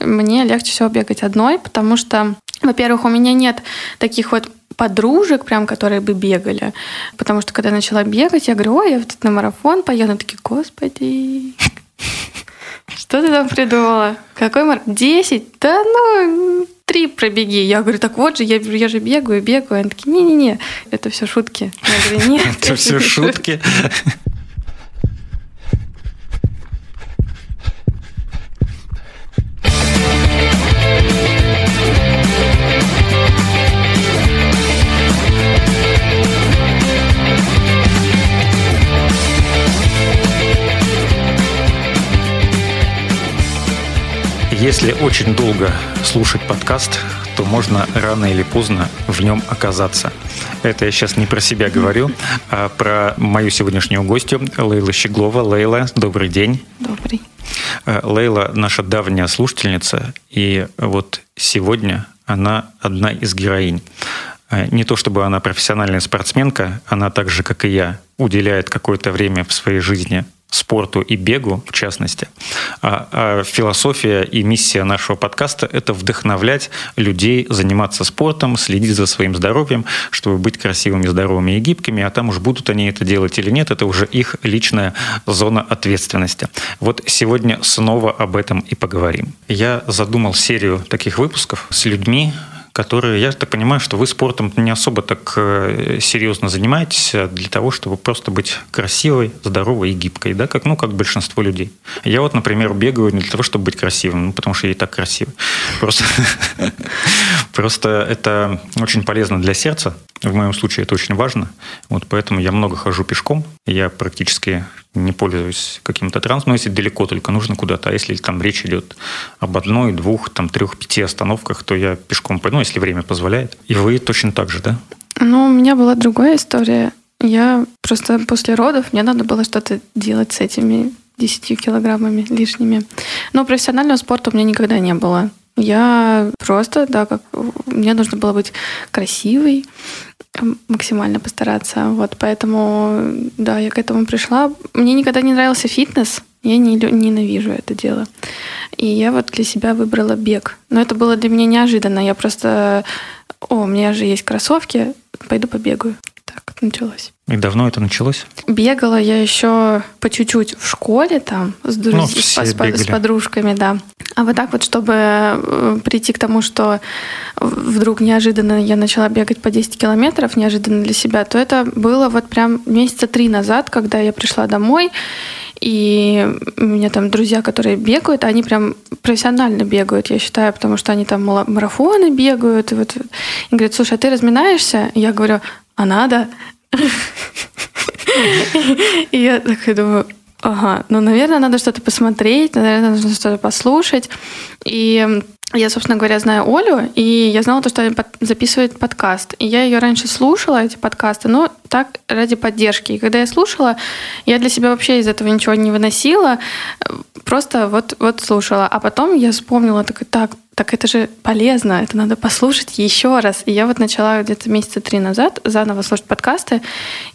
мне легче всего бегать одной, потому что, во-первых, у меня нет таких вот подружек, прям, которые бы бегали. Потому что когда я начала бегать, я говорю, ой, я вот на марафон поеду. Они такие, господи, что ты там придумала? Какой марафон? Десять? Да ну, три пробеги. Я говорю, так вот же, я, я же бегаю, бегаю. Они такие, не-не-не, это все шутки. Я говорю, нет. Это все шутки. Если очень долго слушать подкаст, то можно рано или поздно в нем оказаться. Это я сейчас не про себя говорю, а про мою сегодняшнюю гостью Лейла Щеглова. Лейла, добрый день. Добрый. Э, Лейла наша давняя слушательница, и вот сегодня она одна из героинь. Э, не то чтобы она профессиональная спортсменка, она так же, как и я, уделяет какое-то время в своей жизни спорту и бегу, в частности. А, а философия и миссия нашего подкаста – это вдохновлять людей заниматься спортом, следить за своим здоровьем, чтобы быть красивыми, здоровыми и гибкими, а там уж будут они это делать или нет, это уже их личная зона ответственности. Вот сегодня снова об этом и поговорим. Я задумал серию таких выпусков с людьми, которые, я так понимаю, что вы спортом не особо так э, серьезно занимаетесь а для того, чтобы просто быть красивой, здоровой и гибкой, да, как, ну, как большинство людей. Я вот, например, бегаю не для того, чтобы быть красивым, ну, потому что я и так красивый. Просто, просто это очень полезно для сердца, в моем случае это очень важно. Вот поэтому я много хожу пешком. Я практически не пользуюсь каким-то трансом, но если далеко только нужно куда-то. А если там речь идет об одной, двух, там, трех, пяти остановках, то я пешком пойду, ну, если время позволяет. И вы точно так же, да? Ну, у меня была другая история. Я просто после родов, мне надо было что-то делать с этими 10 килограммами лишними. Но профессионального спорта у меня никогда не было. Я просто, да, как мне нужно было быть красивой, максимально постараться. Вот поэтому, да, я к этому пришла. Мне никогда не нравился фитнес. Я не, ненавижу это дело. И я вот для себя выбрала бег. Но это было для меня неожиданно. Я просто... О, у меня же есть кроссовки, пойду побегаю. Так началось. И давно это началось? Бегала я еще по чуть-чуть в школе там с, друз... ну, с, с подружками, да. А вот так вот, чтобы э, прийти к тому, что вдруг неожиданно я начала бегать по 10 километров, неожиданно для себя, то это было вот прям месяца три назад, когда я пришла домой, и у меня там друзья, которые бегают, они прям профессионально бегают, я считаю, потому что они там марафоны бегают. И вот и говорят, слушай, а ты разминаешься? И я говорю, а надо? И я такая думаю, ага, ну, наверное, надо что-то посмотреть, наверное, нужно что-то послушать. И я, собственно говоря, знаю Олю, и я знала то, что она записывает подкаст. И я ее раньше слушала, эти подкасты, но так ради поддержки. И когда я слушала, я для себя вообще из этого ничего не выносила, просто вот, вот слушала. А потом я вспомнила, так, так, так это же полезно, это надо послушать еще раз. И я вот начала где-то месяца три назад заново слушать подкасты,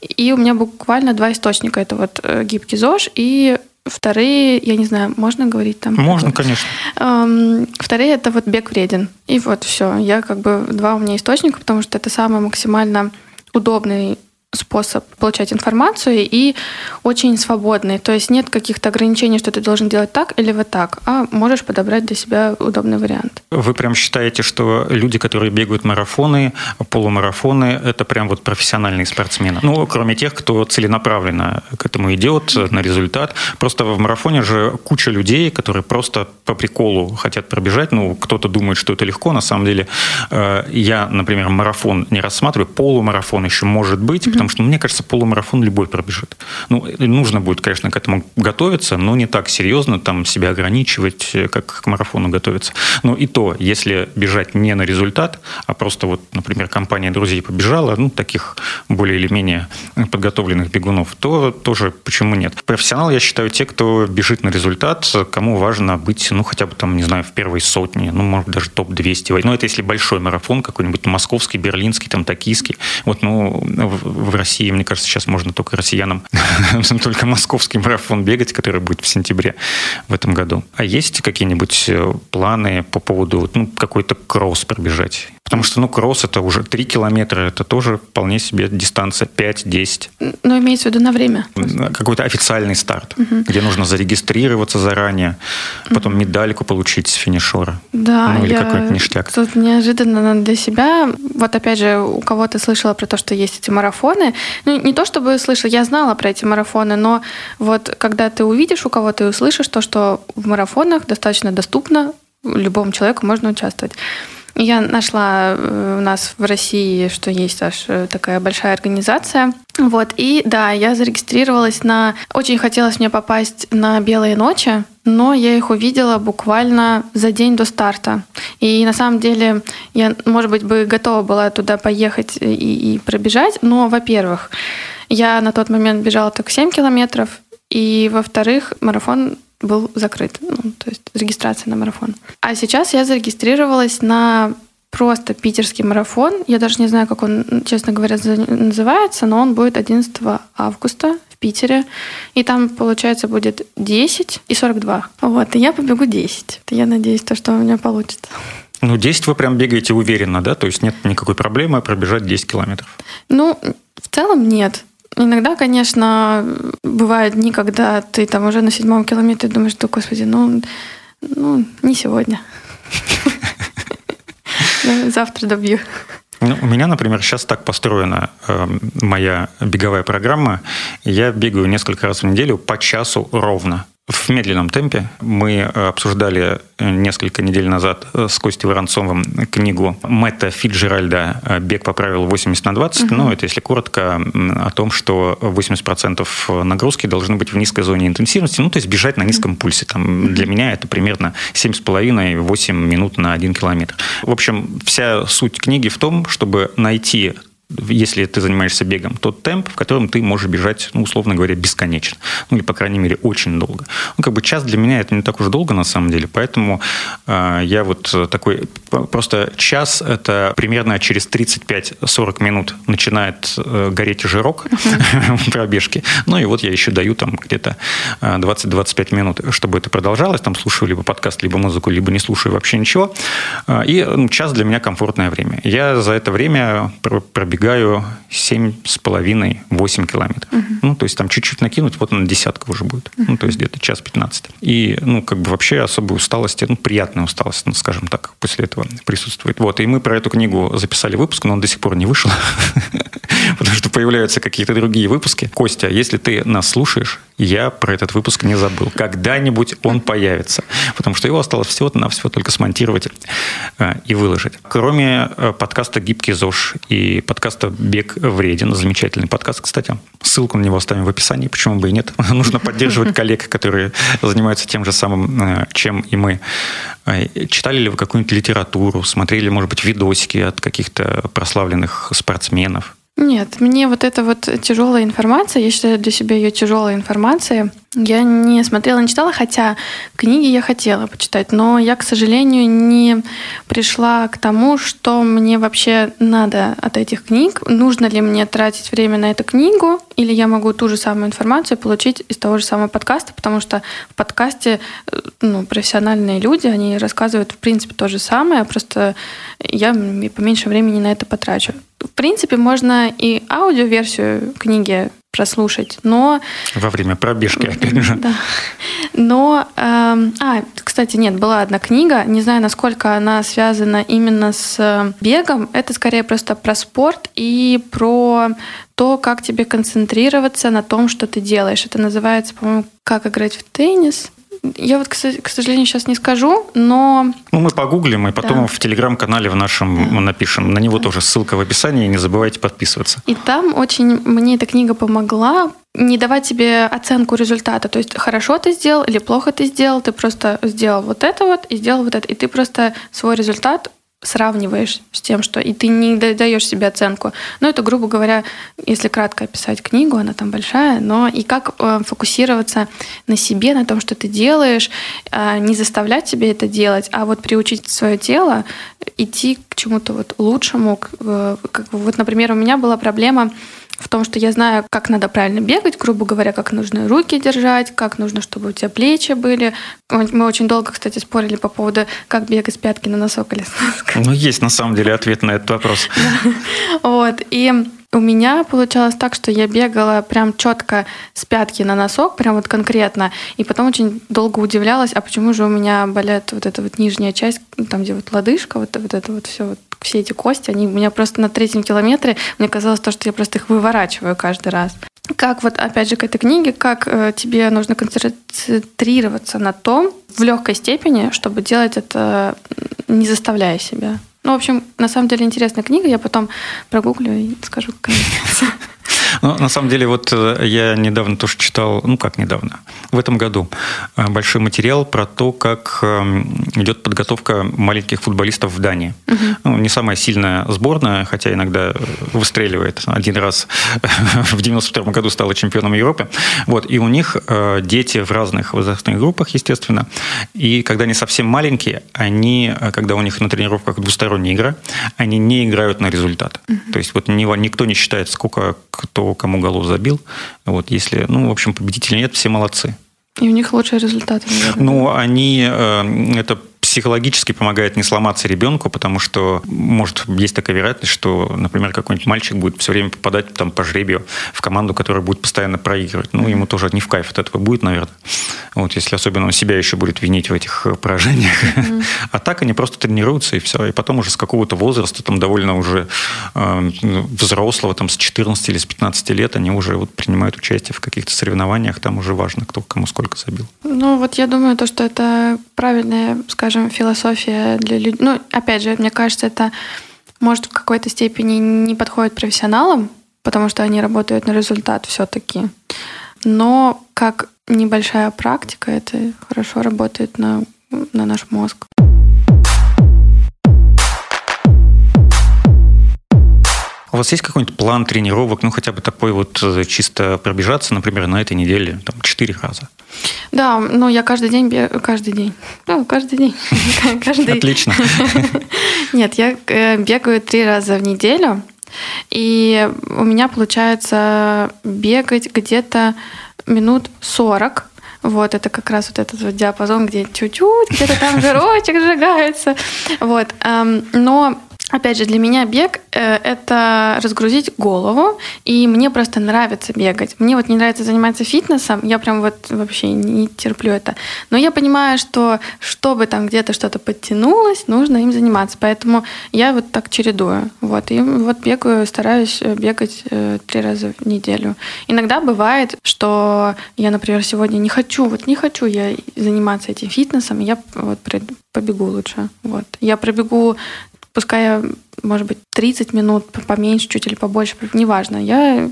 и у меня буквально два источника. Это вот э, гибкий ЗОЖ и Вторые, я не знаю, можно говорить там? Можно, конечно. Эм, вторые это вот бег вреден. И вот все. Я как бы два у меня источника, потому что это самый максимально удобный способ получать информацию и очень свободный. То есть нет каких-то ограничений, что ты должен делать так или вот так, а можешь подобрать для себя удобный вариант. Вы прям считаете, что люди, которые бегают марафоны, полумарафоны, это прям вот профессиональные спортсмены? Ну, кроме тех, кто целенаправленно к этому идет, на результат. Просто в марафоне же куча людей, которые просто по приколу хотят пробежать. Ну, кто-то думает, что это легко. На самом деле, э, я, например, марафон не рассматриваю, полумарафон еще может быть, потому что, ну, мне кажется, полумарафон любой пробежит. Ну, нужно будет, конечно, к этому готовиться, но не так серьезно там себя ограничивать, э, как к марафону готовиться. Но и то, если бежать не на результат, а просто вот, например, компания друзей побежала, ну, таких более или менее подготовленных бегунов, то тоже почему нет. Профессионал, я считаю, те, кто бежит на результат, кому важно быть, ну, хотя бы там, не знаю, в первой сотне, ну, может, даже топ-200. Ну, это если большой марафон какой-нибудь, московский, берлинский, там, токийский. Вот, ну, в России, мне кажется, сейчас можно только россиянам, только московский марафон бегать, который будет в сентябре в этом году. А есть какие-нибудь э, планы по поводу ну, какой-то кросс пробежать? Потому что, ну, кросс это уже 3 километра, это тоже вполне себе дистанция 5-10. Ну, имеется в виду на время. Какой-то официальный старт, угу. где нужно зарегистрироваться заранее, потом угу. медальку получить с финишера. Да, ну, или я какой-то ништяк. Тут неожиданно для себя. Вот опять же, у кого-то слышала про то, что есть эти марафоны. Ну, не то чтобы слышала, я знала про эти марафоны, но вот когда ты увидишь у кого-то и услышишь то, что в марафонах достаточно доступно, любому человеку можно участвовать. Я нашла э, у нас в России, что есть аж э, такая большая организация. Вот, и да, я зарегистрировалась на... Очень хотелось мне попасть на «Белые ночи», но я их увидела буквально за день до старта. И на самом деле я, может быть, бы готова была туда поехать и, и пробежать, но, во-первых, я на тот момент бежала только 7 километров, и, во-вторых, марафон был закрыт, ну, то есть регистрация на марафон. А сейчас я зарегистрировалась на просто питерский марафон. Я даже не знаю, как он, честно говоря, называется, но он будет 11 августа в Питере. И там, получается, будет 10 и 42. Вот, и я побегу 10. Я надеюсь, то, что у меня получится. Ну, 10 вы прям бегаете уверенно, да? То есть нет никакой проблемы пробежать 10 километров? Ну, в целом нет. Иногда, конечно, бывают дни, когда ты там уже на седьмом километре думаешь, что, господи, ну, ну не сегодня. Завтра добью. Ну, у меня, например, сейчас так построена э, моя беговая программа. Я бегаю несколько раз в неделю по часу ровно в медленном темпе. Мы э, обсуждали э, несколько недель назад э, с Костей Воронцовым книгу Мэтта Фиджеральда «Бег по правилу 80 на 20». Угу. Ну, это если коротко о том, что 80% нагрузки должны быть в низкой зоне интенсивности, ну, то есть бежать на низком пульсе. Там, для меня это примерно 7,5-8 минут на 1 километр. В общем, вся суть книги в том, чтобы найти если ты занимаешься бегом, тот темп, в котором ты можешь бежать, ну, условно говоря, бесконечно. Ну, или, по крайней мере, очень долго. Ну, как бы час для меня это не так уж долго, на самом деле, поэтому э, я вот такой... Просто час — это примерно через 35-40 минут начинает э, гореть жирок uh-huh. пробежки. Ну, и вот я еще даю там где-то 20-25 э, минут, чтобы это продолжалось. Там слушаю либо подкаст, либо музыку, либо не слушаю вообще ничего. Э, и ну, час для меня комфортное время. Я за это время пробегаю пробегаю 7,5-8 километров. Угу. Ну, то есть там чуть-чуть накинуть, вот на десятка уже будет. Угу. Ну, то есть где-то час 15. И, ну, как бы вообще особой усталости, ну, приятная усталость, ну, скажем так, после этого присутствует. Вот, и мы про эту книгу записали выпуск, но он до сих пор не вышел, потому что появляются какие-то другие выпуски. Костя, если ты нас слушаешь, я про этот выпуск не забыл. Когда-нибудь он появится, потому что его осталось всего-навсего только смонтировать э, и выложить. Кроме э, подкаста «Гибкий ЗОЖ» и подкаста «Бег вреден», замечательный подкаст, кстати, ссылку на него оставим в описании, почему бы и нет. Нужно поддерживать коллег, которые занимаются тем же самым, э, чем и мы. Читали ли вы какую-нибудь литературу, смотрели, может быть, видосики от каких-то прославленных спортсменов? Нет, мне вот эта вот тяжелая информация, я считаю для себя ее тяжелой информацией, я не смотрела, не читала, хотя книги я хотела почитать, но я, к сожалению, не пришла к тому, что мне вообще надо от этих книг. Нужно ли мне тратить время на эту книгу, или я могу ту же самую информацию получить из того же самого подкаста, потому что в подкасте э, ну, профессиональные люди, они рассказывают, в принципе, то же самое, просто я поменьше времени на это потрачу. В принципе, можно и аудиоверсию книги прослушать, но... Во время пробежки, опять же. Да. Но... Э, а, кстати, нет, была одна книга, не знаю, насколько она связана именно с э, бегом. Это скорее просто про спорт и про то, как тебе концентрироваться на том, что ты делаешь. Это называется, по-моему, «Как играть в теннис». Я вот, к сожалению, сейчас не скажу, но... Ну, мы погуглим и потом да. в телеграм-канале в нашем да. напишем. На него да. тоже ссылка в описании, не забывайте подписываться. И там очень мне эта книга помогла не давать себе оценку результата. То есть хорошо ты сделал или плохо ты сделал, ты просто сделал вот это вот и сделал вот это. И ты просто свой результат сравниваешь с тем, что и ты не даешь себе оценку. Ну, это, грубо говоря, если кратко описать книгу, она там большая, но и как э, фокусироваться на себе, на том, что ты делаешь, э, не заставлять себе это делать, а вот приучить свое тело идти к чему-то вот лучшему. К, э, как, вот, например, у меня была проблема в том, что я знаю, как надо правильно бегать, грубо говоря, как нужно руки держать, как нужно, чтобы у тебя плечи были. Мы очень долго, кстати, спорили по поводу, как бегать с пятки на носок или с носка. Ну, есть на самом деле ответ на этот вопрос. Вот. И у меня получалось так, что я бегала прям четко с пятки на носок, прям вот конкретно, и потом очень долго удивлялась, а почему же у меня болят вот эта вот нижняя часть, там где вот лодыжка, вот, вот это вот все, вот, все эти кости, они у меня просто на третьем километре, мне казалось то, что я просто их выворачиваю каждый раз. Как вот, опять же, к этой книге, как э, тебе нужно концентрироваться на том в легкой степени, чтобы делать это, не заставляя себя. Ну, в общем, на самом деле интересная книга. Я потом прогуглю и скажу, как она ну, на самом деле, вот э, я недавно тоже читал, ну как недавно, в этом году э, большой материал про то, как эм, идет подготовка маленьких футболистов в Дании. Угу. Ну, не самая сильная сборная, хотя иногда выстреливает. Один раз в 92 году стала чемпионом Европы. Вот, и у них э, дети в разных возрастных группах, естественно. И когда они совсем маленькие, они, когда у них на тренировках двусторонняя игра, они не играют на результат. Угу. То есть вот никто не считает, сколько кто кому голов забил. Вот, если, ну, в общем, победителей нет, все молодцы. И у них лучшие результаты, наверное. Ну, они, э, это психологически помогает не сломаться ребенку, потому что, может, есть такая вероятность, что, например, какой-нибудь мальчик будет все время попадать там по жребию в команду, которая будет постоянно проигрывать. Ну, ему тоже не в кайф от этого будет, наверное. Вот, если особенно он себя еще будет винить в этих э, поражениях. Mm-hmm. А так они просто тренируются, и все. И потом уже с какого-то возраста, там довольно уже э, взрослого, там с 14 или с 15 лет, они уже вот принимают участие в каких-то соревнованиях, там уже важно, кто кому сколько забил. Ну, вот я думаю, то, что это правильная, скажем, философия для людей. Ну, опять же, мне кажется, это может в какой-то степени не подходит профессионалам, потому что они работают на результат все-таки. Но как небольшая практика, это хорошо работает на, на наш мозг. У вас есть какой-нибудь план тренировок, ну хотя бы такой вот э, чисто пробежаться, например, на этой неделе, там, четыре раза? Да, ну я каждый день бегаю, каждый день, ну каждый день. каждый... Отлично. Нет, я э, бегаю три раза в неделю, и у меня получается бегать где-то минут 40. Вот, это как раз вот этот вот диапазон, где чуть-чуть, где-то там жирочек сжигается. Вот. Но Опять же, для меня бег э, – это разгрузить голову, и мне просто нравится бегать. Мне вот не нравится заниматься фитнесом, я прям вот вообще не терплю это. Но я понимаю, что чтобы там где-то что-то подтянулось, нужно им заниматься. Поэтому я вот так чередую. Вот, и вот бегаю, стараюсь э, бегать э, три раза в неделю. Иногда бывает, что я, например, сегодня не хочу, вот не хочу я заниматься этим фитнесом, я вот побегу лучше. Вот. Я пробегу пускай может быть, 30 минут, поменьше чуть или побольше, неважно. Я,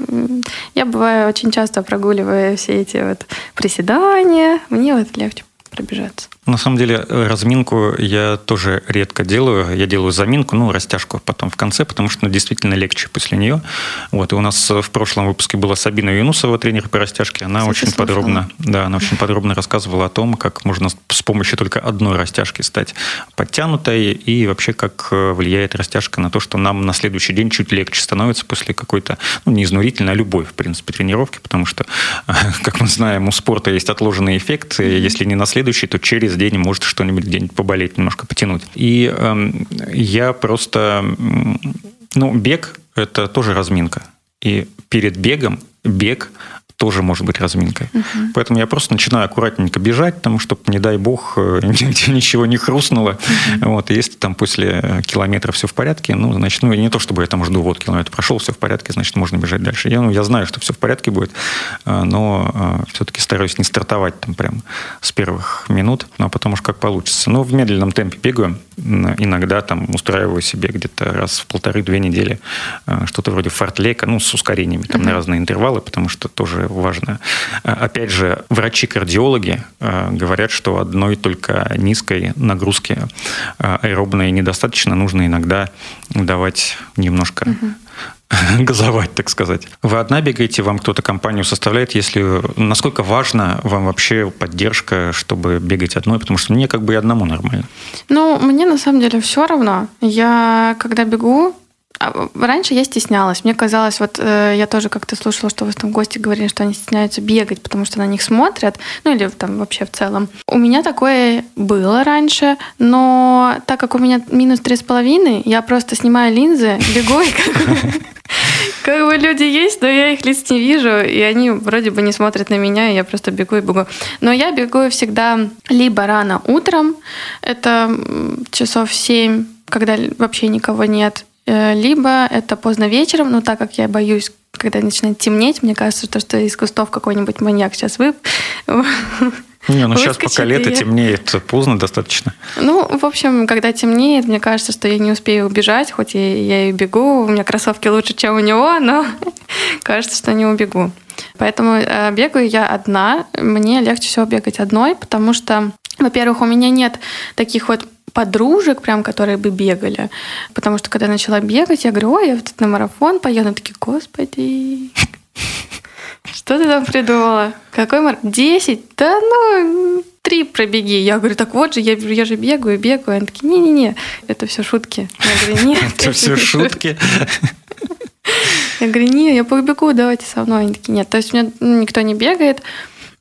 я бываю очень часто прогуливаю все эти вот приседания, мне вот легче пробежаться. На самом деле, разминку я тоже редко делаю. Я делаю заминку, ну, растяжку потом в конце, потому что ну, действительно легче после нее. Вот, и у нас в прошлом выпуске была Сабина Юнусова, тренер по растяжке. Она Кстати, очень слушала. подробно, да, она очень подробно рассказывала о том, как можно с помощью только одной растяжки стать подтянутой и вообще как э, влияет растяжка на то, что нам на следующий день чуть легче становится после какой-то, ну, не изнурительной, а любой, в принципе, тренировки, потому что, как мы знаем, у спорта есть отложенный эффект. Если не на следующий, то через через день может что-нибудь где-нибудь поболеть, немножко потянуть. И э, я просто... Ну, бег – это тоже разминка. И перед бегом бег тоже может быть разминкой. Угу. Поэтому я просто начинаю аккуратненько бежать, там, чтобы, не дай бог, э, нигде ничего не хрустнуло. Угу. Вот, и если там после километра все в порядке, ну, значит, ну, не то, чтобы я там жду, вот километр прошел, все в порядке, значит, можно бежать дальше. Я, ну, я знаю, что все в порядке будет, э, но э, все-таки стараюсь не стартовать там прям с первых минут, ну, а потом уж как получится. Но в медленном темпе бегаю, иногда там устраиваю себе где-то раз в полторы-две недели что-то вроде фартлека, ну, с ускорениями там угу. на разные интервалы, потому что тоже важно. А, опять же, врачи-кардиологи а, говорят, что одной только низкой нагрузки а, аэробной недостаточно, нужно иногда давать немножко газовать, так сказать. Вы одна бегаете, вам кто-то компанию составляет, если насколько важно вам вообще поддержка, чтобы бегать одной, потому что мне как бы и одному нормально. Ну, мне на самом деле все равно. Я когда бегу, раньше я стеснялась. Мне казалось, вот э, я тоже как-то слушала, что вы там гости говорили, что они стесняются бегать, потому что на них смотрят, ну или там вообще в целом. У меня такое было раньше, но так как у меня минус три с половиной, я просто снимаю линзы, бегу и как как бы люди есть, но я их лиц не вижу, и они вроде бы не смотрят на меня, и я просто бегу и бегу. Но я бегу всегда либо рано утром, это часов 7, когда вообще никого нет, либо это поздно вечером, но так как я боюсь когда начинает темнеть, мне кажется, что, что из кустов какой-нибудь маньяк сейчас вып... Не, ну сейчас пока лето я... темнеет, поздно достаточно. Ну, в общем, когда темнеет, мне кажется, что я не успею убежать, хоть я, я и бегу, у меня кроссовки лучше, чем у него, но кажется, что не убегу. Поэтому э, бегаю я одна. Мне легче всего бегать одной, потому что, во-первых, у меня нет таких вот подружек, прям, которые бы бегали. Потому что когда начала бегать, я говорю, ой, я вот на марафон поеду. Они такие, господи, что ты там придумала? Какой марафон? Десять? Да ну, три пробеги. Я говорю, так вот же, я, я же бегаю, бегаю. Они такие, не-не-не, это все шутки. Я говорю, нет. Это все шутки? Я говорю, не, я побегу, давайте со мной. Они такие, нет. То есть у меня никто не бегает.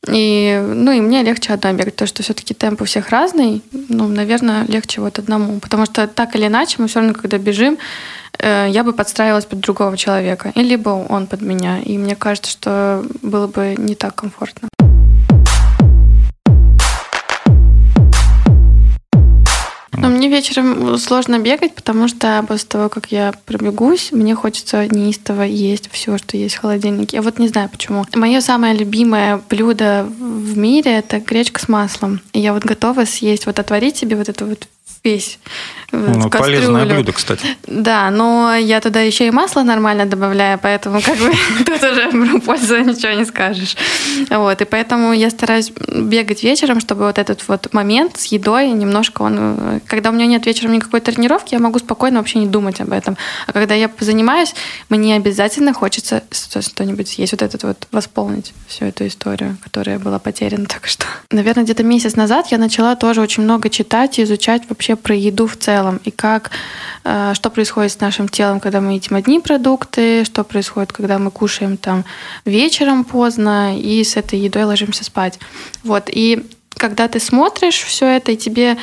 И, ну, и мне легче одной бегать, то что все-таки темп у всех разный. Ну, наверное, легче вот одному. Потому что так или иначе мы все равно, когда бежим, э, я бы подстраивалась под другого человека. И либо он под меня. И мне кажется, что было бы не так комфортно. Но мне вечером сложно бегать, потому что после того, как я пробегусь, мне хочется неистово есть все, что есть в холодильнике. Я вот не знаю почему. Мое самое любимое блюдо в мире это гречка с маслом. И я вот готова съесть, вот отварить себе вот эту вот весь ну, полезное блюдо, кстати. Да, но я туда еще и масло нормально добавляю, поэтому как бы тут уже про пользу ничего не скажешь. Вот, и поэтому я стараюсь бегать вечером, чтобы вот этот вот момент с едой немножко он... Когда у меня нет вечером никакой тренировки, я могу спокойно вообще не думать об этом. А когда я занимаюсь, мне обязательно хочется что-нибудь съесть, вот этот вот восполнить всю эту историю, которая была потеряна так что. Наверное, где-то месяц назад я начала тоже очень много читать и изучать вообще про еду в целом и как, э, что происходит с нашим телом, когда мы едим одни продукты, что происходит, когда мы кушаем там вечером поздно и с этой едой ложимся спать. Вот, и когда ты смотришь все это, и тебе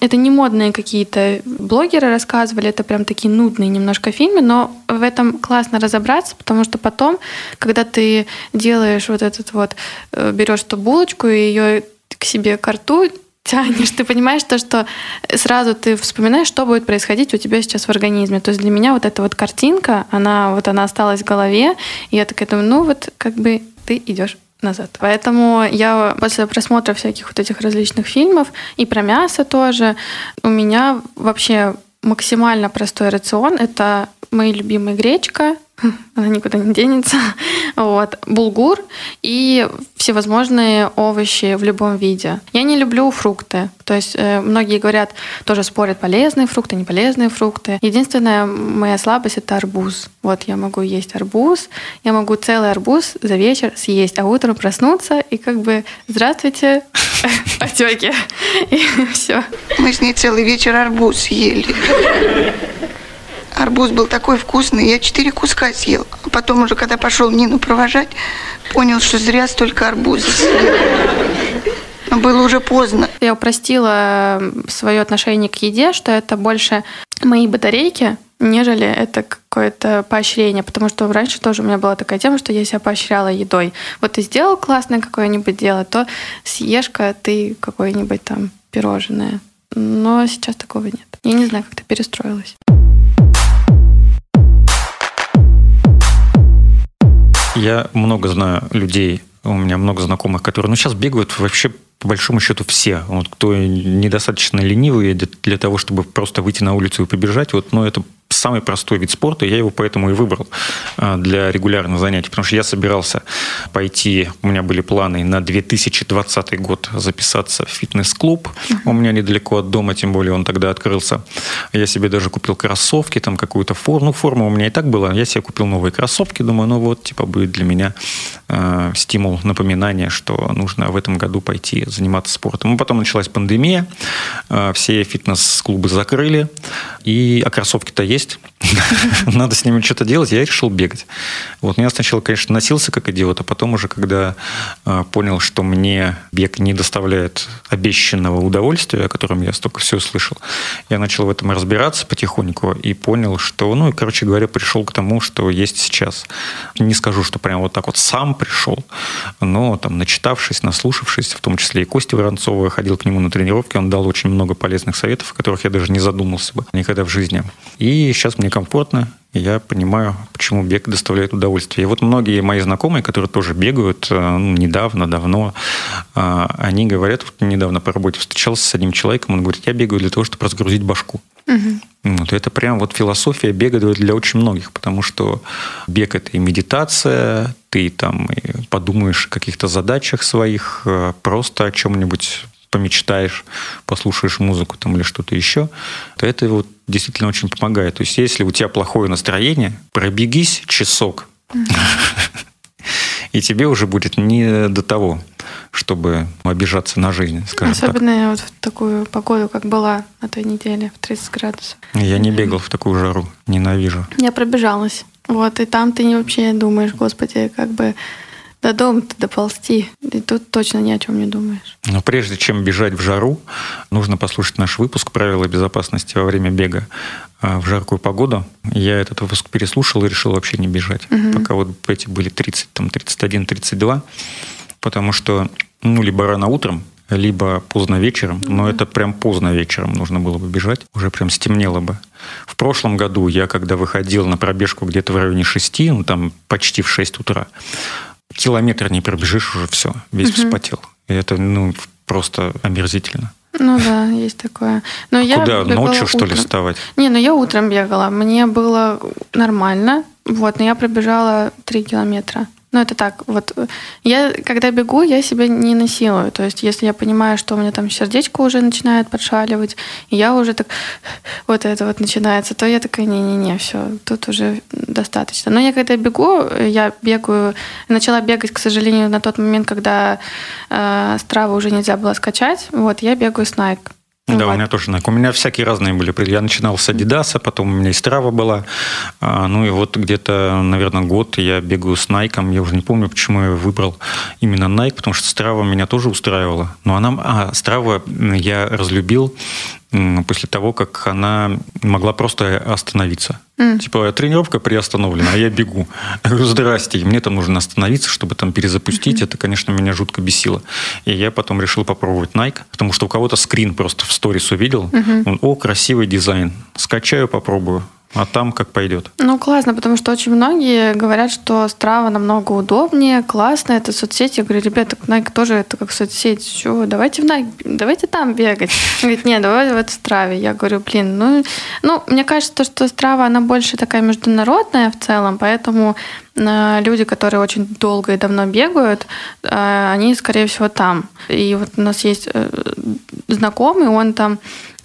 это не модные какие-то блогеры рассказывали, это прям такие нудные немножко фильмы, но в этом классно разобраться, потому что потом, когда ты делаешь вот этот вот, э, берешь эту булочку и ее к себе к тянешь, ты понимаешь то, что сразу ты вспоминаешь, что будет происходить у тебя сейчас в организме. То есть для меня вот эта вот картинка, она вот она осталась в голове, и я такая думаю, ну вот как бы ты идешь назад. Поэтому я после просмотра всяких вот этих различных фильмов и про мясо тоже, у меня вообще максимально простой рацион. Это мои любимые гречка, она никуда не денется. Вот. Булгур и всевозможные овощи в любом виде. Я не люблю фрукты. То есть э, многие говорят, тоже спорят, полезные фрукты, не полезные фрукты. Единственная моя слабость — это арбуз. Вот я могу есть арбуз, я могу целый арбуз за вечер съесть, а утром проснуться и как бы «Здравствуйте, отеки!» И все. Мы с ней целый вечер арбуз съели. Арбуз был такой вкусный, я четыре куска съел. А потом уже, когда пошел Нину провожать, понял, что зря столько арбуза съел. Но было уже поздно. Я упростила свое отношение к еде, что это больше мои батарейки, нежели это какое-то поощрение, потому что раньше тоже у меня была такая тема, что я себя поощряла едой. Вот ты сделал классное какое-нибудь дело, то съешь-ка ты какое-нибудь там пирожное. Но сейчас такого нет. Я не знаю, как ты перестроилась. Я много знаю людей, у меня много знакомых, которые, ну, сейчас бегают вообще по большому счету все. Вот кто недостаточно ленивый для того, чтобы просто выйти на улицу и побежать, вот, ну, это самый простой вид спорта, я его поэтому и выбрал а, для регулярных занятий, потому что я собирался пойти, у меня были планы на 2020 год записаться в фитнес-клуб, у меня недалеко от дома, тем более он тогда открылся. Я себе даже купил кроссовки, там какую-то форму, ну, форма у меня и так была, я себе купил новые кроссовки, думаю, ну вот, типа, будет для меня э, стимул, напоминание, что нужно в этом году пойти заниматься спортом. Потом началась пандемия, э, все фитнес-клубы закрыли, и, а кроссовки-то есть, есть. надо с ними что-то делать, я решил бегать. Вот я сначала, конечно, носился как идиот, а потом уже, когда э, понял, что мне бег не доставляет обещанного удовольствия, о котором я столько все слышал, я начал в этом разбираться потихоньку и понял, что, ну, и, короче говоря, пришел к тому, что есть сейчас. Не скажу, что прям вот так вот сам пришел, но там, начитавшись, наслушавшись, в том числе и Кости Воронцова, ходил к нему на тренировки, он дал очень много полезных советов, о которых я даже не задумался бы никогда в жизни. И сейчас мне комфортно, и я понимаю, почему бег доставляет удовольствие. И вот многие мои знакомые, которые тоже бегают э, ну, недавно, давно, э, они говорят, вот недавно по работе встречался с одним человеком, он говорит, я бегаю для того, чтобы разгрузить башку. Угу. Вот это прям вот философия бега для очень многих, потому что бег это и медитация, ты там и подумаешь о каких-то задачах своих, э, просто о чем-нибудь помечтаешь, послушаешь музыку там или что-то еще, то это вот действительно очень помогает. То есть если у тебя плохое настроение, пробегись часок, и тебе уже будет не до того, чтобы обижаться на жизнь, скажем Особенно так. вот в такую погоду, как была на той неделе, в 30 градусов. Я не бегал в такую жару, ненавижу. Я пробежалась. Вот, и там ты не вообще думаешь, господи, как бы до дома-то доползти. И тут точно ни о чем не думаешь. Но прежде чем бежать в жару, нужно послушать наш выпуск «Правила безопасности во время бега» а, в жаркую погоду. Я этот выпуск переслушал и решил вообще не бежать. Угу. Пока вот эти были 30, там, 31, 32. Потому что, ну, либо рано утром, либо поздно вечером, mm-hmm. но это прям поздно вечером нужно было бы бежать, уже прям стемнело бы. В прошлом году я, когда выходил на пробежку где-то в районе 6, ну там почти в 6 утра, километр не пробежишь, уже все, весь угу. вспотел. И это, ну, просто омерзительно. Ну да, есть такое. Но а я куда? Ночью, утром. что ли, вставать? Не, ну я утром бегала. Мне было нормально. Вот, но я пробежала 3 километра. Ну, это так, вот. Я, когда бегу, я себя не насилую. То есть, если я понимаю, что у меня там сердечко уже начинает подшаливать, и я уже так, вот это вот начинается, то я такая, не-не-не, все, тут уже достаточно. Но я когда бегу, я бегаю, начала бегать, к сожалению, на тот момент, когда э, страву уже нельзя было скачать, вот, я бегаю с Nike. Да, вот. у меня тоже Nike. У меня всякие разные были. Я начинал с Adidas, потом у меня и Strava была. А, ну и вот где-то, наверное, год я бегаю с Nike. Я уже не помню, почему я выбрал именно Nike, потому что Strava меня тоже устраивала. Но она... А, Strava я разлюбил после того, как она могла просто остановиться. Mm. Типа, тренировка приостановлена, а я бегу. Я говорю, здрасте, мне там нужно остановиться, чтобы там перезапустить. Mm-hmm. Это, конечно, меня жутко бесило. И я потом решил попробовать Nike, потому что у кого-то скрин просто в сторис увидел. Mm-hmm. Он, о, красивый дизайн. Скачаю, попробую. А там как пойдет? Ну, классно, потому что очень многие говорят, что Страва намного удобнее, классно, это соцсети. Я говорю, ребята, Nike тоже это как соцсеть. Чего? Давайте в Nike, давайте там бегать. Говорит, нет, давай в Страве. Я говорю, блин, ну, ну, мне кажется, что Страва, она больше такая международная в целом, поэтому э, люди, которые очень долго и давно бегают, э, они, скорее всего, там. И вот у нас есть э, знакомый, он там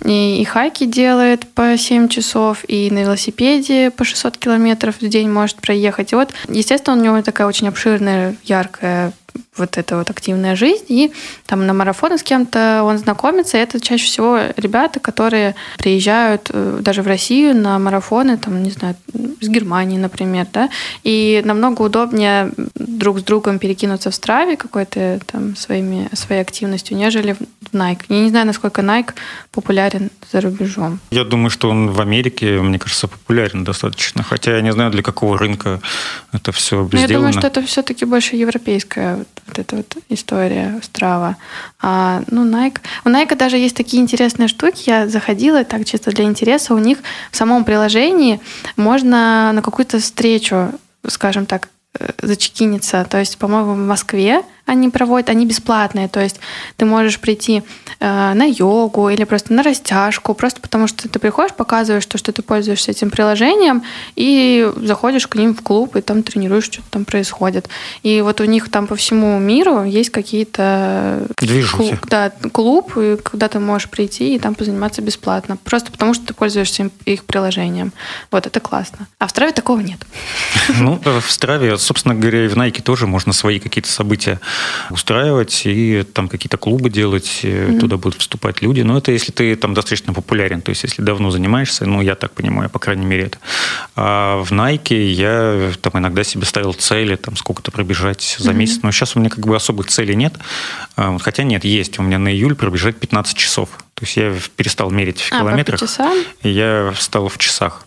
и, и хайки делает по 7 часов, и на велосипеде по 600 километров в день может проехать. И вот, естественно, у него такая очень обширная, яркая вот эта вот активная жизнь, и там на марафоны с кем-то он знакомится, и это чаще всего ребята, которые приезжают э, даже в Россию на марафоны, там, не знаю, с Германии, например, да, и намного удобнее друг с другом перекинуться в страве какой-то там своими, своей активностью, нежели в Nike. Я не знаю, насколько Nike популярен за рубежом. Я думаю, что он в Америке, мне кажется, популярен достаточно, хотя я не знаю, для какого рынка это все Но сделано. Я думаю, что это все-таки больше европейская вот, эта вот история Страва. А, ну, Nike. У Nike даже есть такие интересные штуки. Я заходила так чисто для интереса. У них в самом приложении можно на какую-то встречу, скажем так, э, зачекиниться. То есть, по-моему, в Москве они проводят, они бесплатные. То есть ты можешь прийти э, на йогу или просто на растяжку, просто потому что ты приходишь, показываешь то, что ты пользуешься этим приложением, и заходишь к ним в клуб, и там тренируешь, что там происходит. И вот у них там по всему миру есть какие-то... Движухи. Клуб, да, клуб, куда ты можешь прийти и там позаниматься бесплатно. Просто потому что ты пользуешься их приложением. Вот, это классно. А в Страве такого нет. Ну, в Страве, собственно говоря, и в Найке тоже можно свои какие-то события устраивать и там какие-то клубы делать, mm-hmm. туда будут вступать люди. Но это если ты там достаточно популярен, то есть если давно занимаешься, ну, я так понимаю, по крайней мере это. А в Nike я там иногда себе ставил цели, там сколько-то пробежать за mm-hmm. месяц, но сейчас у меня как бы особых целей нет. А, хотя нет, есть. У меня на июль пробежать 15 часов. То есть я перестал мерить в а, километрах. По часам? И я стал в часах.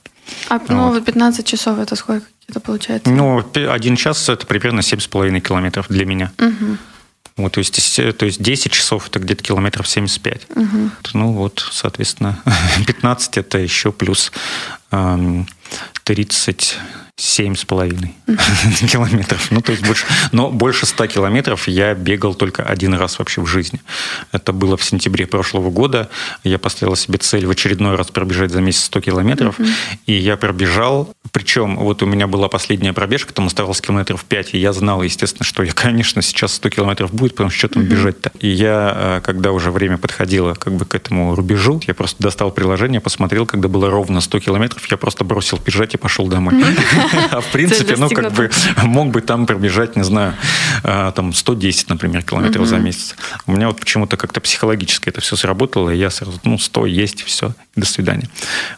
А ну, вот. 15 часов это сколько это получается? Ну, один час это примерно 7,5 километров для меня. Угу. Вот, то, есть, то есть 10 часов это где-то километров 75. Угу. Ну вот, соответственно, 15 это еще плюс эм, 30 Семь с половиной километров. Ну, то есть больше, но больше ста километров я бегал только один раз вообще в жизни. Это было в сентябре прошлого года. Я поставил себе цель в очередной раз пробежать за месяц 100 километров. И я пробежал. Причем вот у меня была последняя пробежка, там оставалось километров 5. И я знал, естественно, что я, конечно, сейчас 100 километров будет, потому что что там бежать-то. И я, э, когда уже время подходило как бы к этому рубежу, я просто достал приложение, посмотрел, когда было ровно 100 километров, я просто бросил бежать и пошел домой. А в принципе, ну, как бы мог бы там пробежать, не знаю, а, там 110, например, километров за месяц. У меня вот почему-то как-то психологически это все сработало, и я сразу, ну, 100 есть, все, до свидания.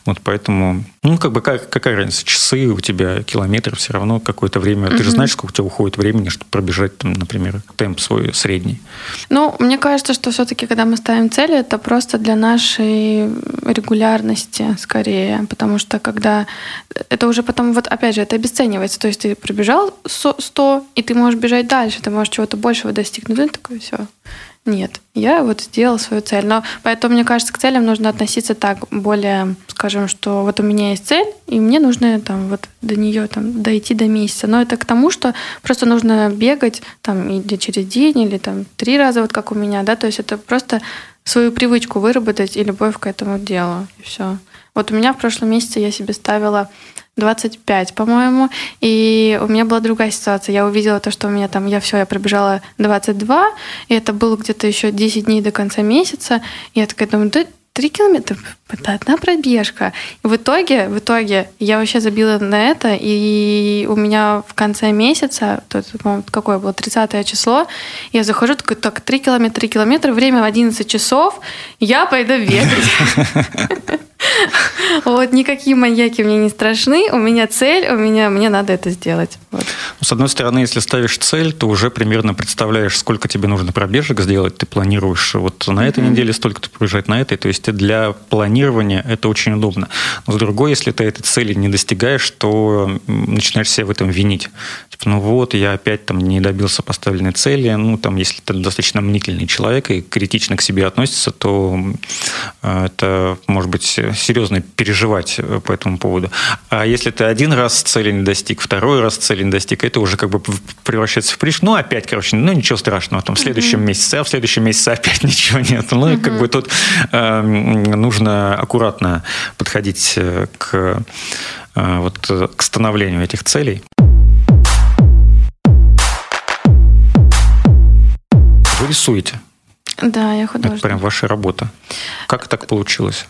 Вот поэтому, ну, как бы как, какая разница, часы у тебя, километры, все равно какое-то время. Ты же знаешь, сколько у тебя уходит времени, чтобы пробежать, там, например, темп свой средний. Ну, мне кажется, что все-таки, когда мы ставим цели, это просто для нашей регулярности скорее, потому что когда это уже потом, вот опять же, это обесценивается. То есть ты пробежал 100, и ты можешь бежать дальше, ты можешь чего-то большего достигнуть. Ну, такое все. Нет, я вот сделала свою цель. Но поэтому, мне кажется, к целям нужно относиться так, более, скажем, что вот у меня есть цель, и мне нужно там вот до нее там дойти до месяца. Но это к тому, что просто нужно бегать там или через день, или там три раза, вот как у меня, да, то есть это просто свою привычку выработать и любовь к этому делу, и все. Вот у меня в прошлом месяце я себе ставила 25, по-моему. И у меня была другая ситуация. Я увидела то, что у меня там, я все, я пробежала 22, и это было где-то еще 10 дней до конца месяца. И я такая думаю, да 3 километра, это одна пробежка. И в итоге, в итоге я вообще забила на это, и у меня в конце месяца, то, какое было, 30 число, я захожу, такой, так, 3 километра, 3 километра, время в 11 часов, я пойду бегать. Вот никакие маньяки мне не страшны. У меня цель, у меня мне надо это сделать. Вот. Ну, с одной стороны, если ставишь цель, то уже примерно представляешь, сколько тебе нужно пробежек сделать. Ты планируешь вот на этой mm-hmm. неделе столько-то пробежать, на этой. То есть для планирования это очень удобно. Но с другой, если ты этой цели не достигаешь, то начинаешь себя в этом винить. Типа, ну вот, я опять там не добился поставленной цели. Ну, там, если ты достаточно мнительный человек и критично к себе относится, то э, это может быть серьезно переживать э, по этому поводу. А если ты один раз цели не достиг, второй раз цели не достиг, это уже как бы превращается в приш. Ну, опять, короче, ну, ничего страшного. Там в следующем mm-hmm. месяце, а в следующем месяце опять ничего нет. Ну, mm-hmm. и как бы тут э, нужно аккуратно подходить э, к, э, вот, к становлению этих целей. Вы рисуете? Да, я художник. Это прям ваша работа. Как так получилось?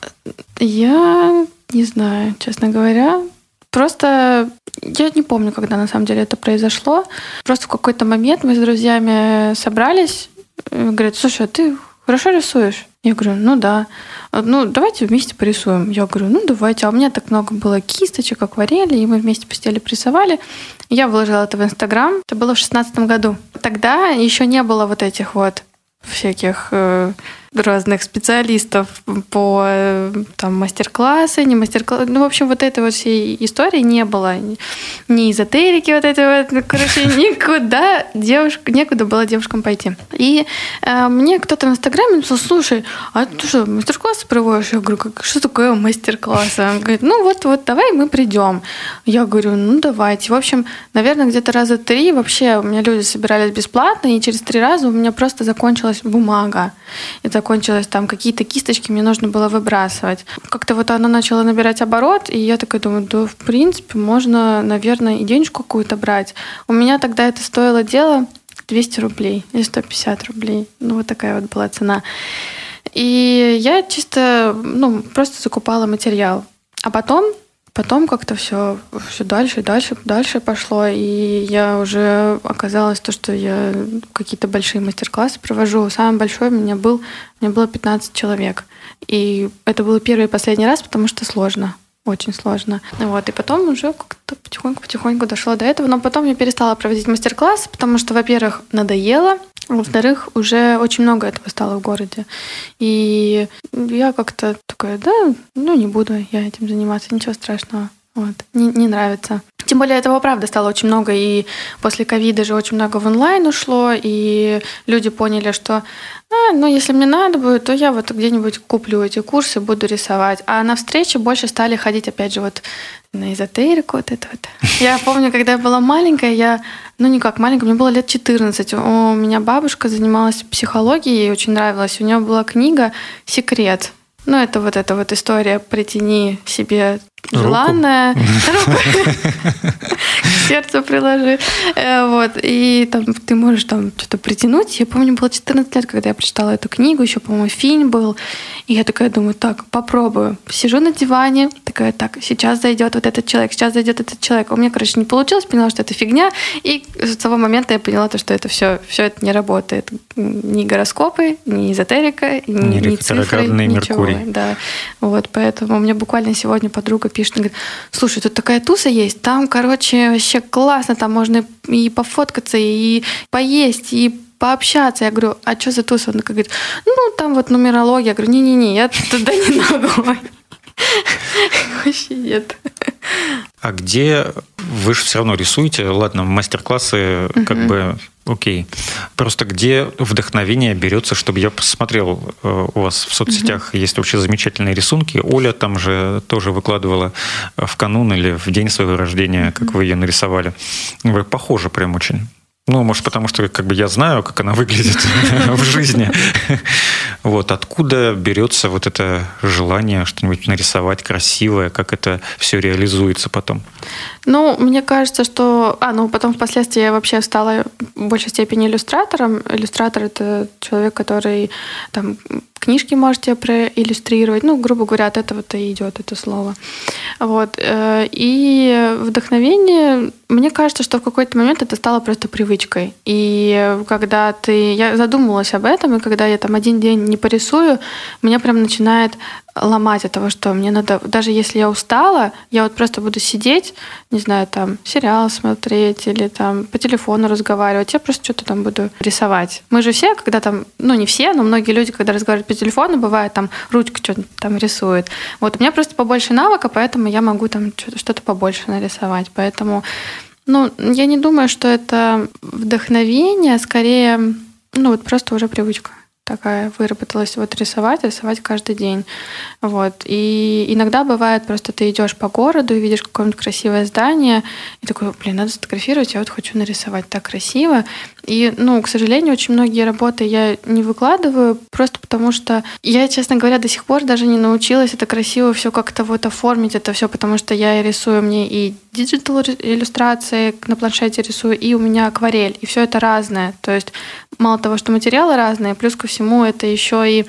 Я не знаю, честно говоря. Просто я не помню, когда на самом деле это произошло. Просто в какой-то момент мы с друзьями собрались. Говорят, слушай, а ты хорошо рисуешь? Я говорю, ну да. Ну, давайте вместе порисуем. Я говорю, ну давайте. А у меня так много было кисточек, акварели, и мы вместе постели рисовали. Я выложила это в Инстаграм. Это было в шестнадцатом году. Тогда еще не было вот этих вот всяких э, разных специалистов по там, мастер-классы, не мастер-классы. Ну, в общем, вот этой вот всей истории не было. Ни эзотерики вот этой вот. Ну, короче, никуда девушка, некуда было девушкам пойти. И э, мне кто-то в Инстаграме написал, слушай, а ты что, мастер-классы проводишь? Я говорю, как, что такое мастер-классы? Он говорит, ну вот, вот, давай мы придем. Я говорю, ну давайте. В общем, наверное, где-то раза три вообще у меня люди собирались бесплатно, и через три раза у меня просто закончилась бумага. Это закончилось, там какие-то кисточки мне нужно было выбрасывать. Как-то вот оно начало набирать оборот, и я такая думаю, да, в принципе, можно, наверное, и денежку какую-то брать. У меня тогда это стоило дело 200 рублей или 150 рублей. Ну, вот такая вот была цена. И я чисто, ну, просто закупала материал. А потом потом как-то все, все дальше, дальше, дальше пошло, и я уже оказалось то, что я какие-то большие мастер-классы провожу. Самый большой у меня был, у меня было 15 человек. И это было первый и последний раз, потому что сложно очень сложно. Вот, и потом уже как-то потихоньку-потихоньку дошло до этого. Но потом я перестала проводить мастер-классы, потому что, во-первых, надоело, во-вторых, уже очень много этого стало в городе. И я как-то такая, да, ну не буду я этим заниматься, ничего страшного. Вот. Не, не нравится. Тем более этого, правда, стало очень много, и после ковида же очень много в онлайн ушло, и люди поняли, что, а, ну, если мне надо будет, то я вот где-нибудь куплю эти курсы, буду рисовать. А на встречи больше стали ходить, опять же, вот на эзотерику вот это вот. Я помню, когда я была маленькая, я, ну, не как маленькая, мне было лет 14. У меня бабушка занималась психологией, ей очень нравилось. У нее была книга «Секрет». Ну, это вот эта вот история «Притяни себе желанное. К сердцу приложи. Э, вот. И там ты можешь там что-то притянуть. Я помню, было 14 лет, когда я прочитала эту книгу. Еще, по-моему, фильм был. И я такая думаю, так, попробую. Сижу на диване, такая, так, сейчас зайдет вот этот человек, сейчас зайдет этот человек. У меня, короче, не получилось, поняла, что это фигня. И с того момента я поняла, то, что это все, все это не работает. Ни гороскопы, ни эзотерика, ни, ни цифры, ничего. Меркурий. Да. Вот, поэтому у меня буквально сегодня подруга пишет, говорит, слушай, тут такая туса есть, там, короче, вообще классно, там можно и пофоткаться, и поесть, и пообщаться. Я говорю, а что за туса? Он говорит, ну, там вот нумерология. Я говорю, не-не-не, я туда не ногой. Вообще нет. А где вы же все равно рисуете? Ладно, мастер-классы как бы окей. Просто где вдохновение берется, чтобы я посмотрел э, у вас в соцсетях есть вообще замечательные рисунки. Оля там же тоже выкладывала в канун или в день своего рождения, как вы ее нарисовали. Вы похожи прям очень. Ну, может, потому что как бы я знаю, как она выглядит в жизни. Вот откуда берется вот это желание что-нибудь нарисовать красивое, как это все реализуется потом? Ну, мне кажется, что... А, ну, потом впоследствии я вообще стала в большей степени иллюстратором. Иллюстратор — это человек, который там книжки можете проиллюстрировать. Ну, грубо говоря, от этого-то и идет это слово. Вот. Э, и вдохновение, мне кажется, что в какой-то момент это стало просто привычкой. И когда ты... Я задумывалась об этом, и когда я там один день не порисую, меня прям начинает ломать от того, что мне надо, даже если я устала, я вот просто буду сидеть, не знаю, там, сериал смотреть или там по телефону разговаривать, я просто что-то там буду рисовать. Мы же все, когда там, ну не все, но многие люди, когда разговаривают по телефону, бывает там ручка что-то там рисует. Вот у меня просто побольше навыка, поэтому я могу там что-то побольше нарисовать. Поэтому, ну, я не думаю, что это вдохновение, скорее, ну вот просто уже привычка такая выработалась вот рисовать, рисовать каждый день. Вот. И иногда бывает, просто ты идешь по городу и видишь какое-нибудь красивое здание, и такой, блин, надо сфотографировать, я вот хочу нарисовать так красиво. И, ну, к сожалению, очень многие работы я не выкладываю, просто потому что я, честно говоря, до сих пор даже не научилась это красиво все как-то вот оформить, это все, потому что я рисую мне и digital иллюстрации на планшете рисую, и у меня акварель, и все это разное. То есть мало того, что материалы разные, плюс ко всему это еще и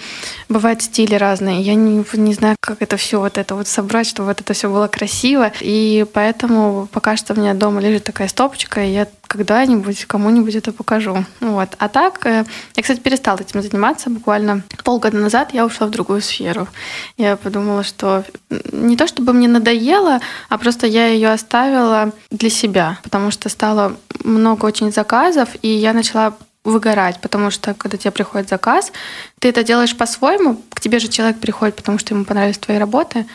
бывают стили разные. Я не, не знаю, как это все вот это вот собрать, чтобы вот это все было красиво. И поэтому пока что у меня дома лежит такая стопочка, и я когда-нибудь кому-нибудь это покажу. Вот. А так, э, я, кстати, перестала этим заниматься. Буквально полгода назад я ушла в другую сферу. Я подумала, что не то чтобы мне надоело, а просто я ее оставила для себя, потому что стало много очень заказов, и я начала выгорать, потому что когда тебе приходит заказ, ты это делаешь по-своему, к тебе же человек приходит, потому что ему понравились твои работы,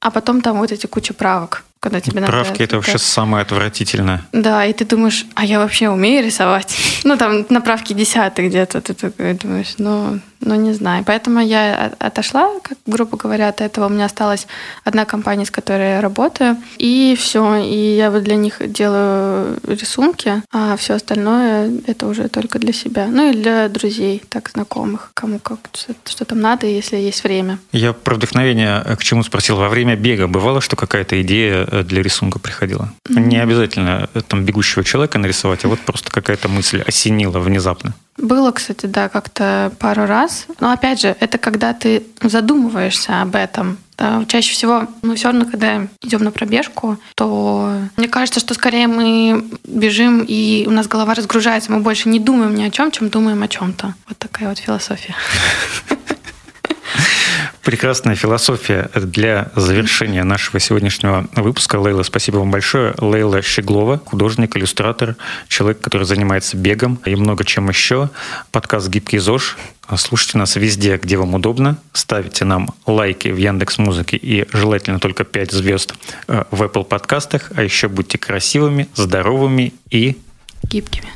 а потом там вот эти куча правок когда тебе надо... Правки — это вообще самое отвратительное. Да, и ты думаешь, а я вообще умею рисовать? Ну, там на правке десятый где-то, ты такой думаешь, ну, ну, не знаю. Поэтому я отошла, как грубо говоря, от этого. У меня осталась одна компания, с которой я работаю, и все. И я вот для них делаю рисунки, а все остальное — это уже только для себя. Ну, и для друзей, так, знакомых, кому как, что, что там надо, если есть время. Я про вдохновение к чему спросил. Во время бега бывало, что какая-то идея для рисунка приходила? Mm-hmm. Не обязательно э, там бегущего человека нарисовать, а вот просто какая-то мысль осенила внезапно. Было, кстати, да, как-то пару раз. Но опять же, это когда ты задумываешься об этом. Да, чаще всего мы все равно, когда идем на пробежку, то мне кажется, что скорее мы бежим, и у нас голова разгружается, мы больше не думаем ни о чем, чем думаем о чем-то. Вот такая вот философия. Прекрасная философия для завершения нашего сегодняшнего выпуска. Лейла, спасибо вам большое. Лейла Щеглова, художник, иллюстратор, человек, который занимается бегом и много чем еще. Подкаст «Гибкий ЗОЖ». Слушайте нас везде, где вам удобно. Ставите нам лайки в Яндекс Музыке и желательно только 5 звезд э, в Apple подкастах. А еще будьте красивыми, здоровыми и гибкими.